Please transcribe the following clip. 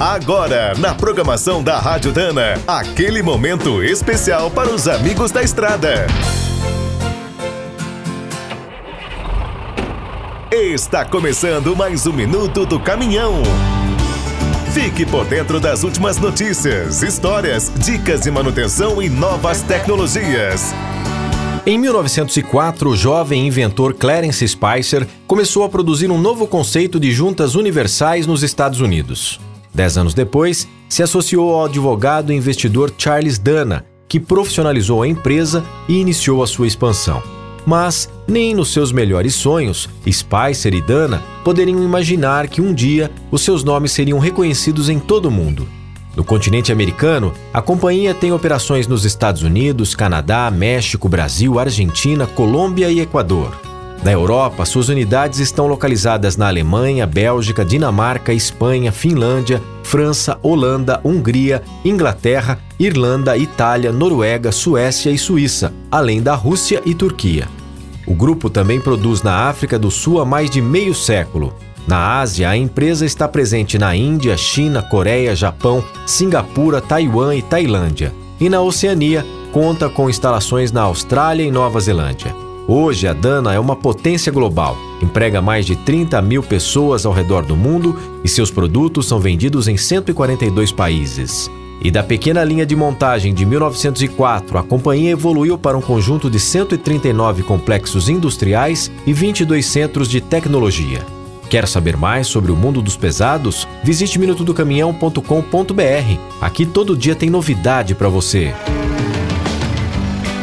Agora, na programação da Rádio Dana, aquele momento especial para os amigos da estrada. Está começando mais um minuto do caminhão. Fique por dentro das últimas notícias, histórias, dicas de manutenção e novas tecnologias. Em 1904, o jovem inventor Clarence Spicer começou a produzir um novo conceito de juntas universais nos Estados Unidos. Dez anos depois, se associou ao advogado e investidor Charles Dana, que profissionalizou a empresa e iniciou a sua expansão. Mas nem nos seus melhores sonhos, Spicer e Dana poderiam imaginar que um dia os seus nomes seriam reconhecidos em todo o mundo. No continente americano, a companhia tem operações nos Estados Unidos, Canadá, México, Brasil, Argentina, Colômbia e Equador. Na Europa, suas unidades estão localizadas na Alemanha, Bélgica, Dinamarca, Espanha, Finlândia, França, Holanda, Hungria, Inglaterra, Irlanda, Itália, Noruega, Suécia e Suíça, além da Rússia e Turquia. O grupo também produz na África do Sul há mais de meio século. Na Ásia, a empresa está presente na Índia, China, Coreia, Japão, Singapura, Taiwan e Tailândia. E na Oceania, conta com instalações na Austrália e Nova Zelândia. Hoje, a Dana é uma potência global, emprega mais de 30 mil pessoas ao redor do mundo e seus produtos são vendidos em 142 países. E da pequena linha de montagem de 1904, a companhia evoluiu para um conjunto de 139 complexos industriais e 22 centros de tecnologia. Quer saber mais sobre o mundo dos pesados? Visite minutodocaminhão.com.br. Aqui todo dia tem novidade para você.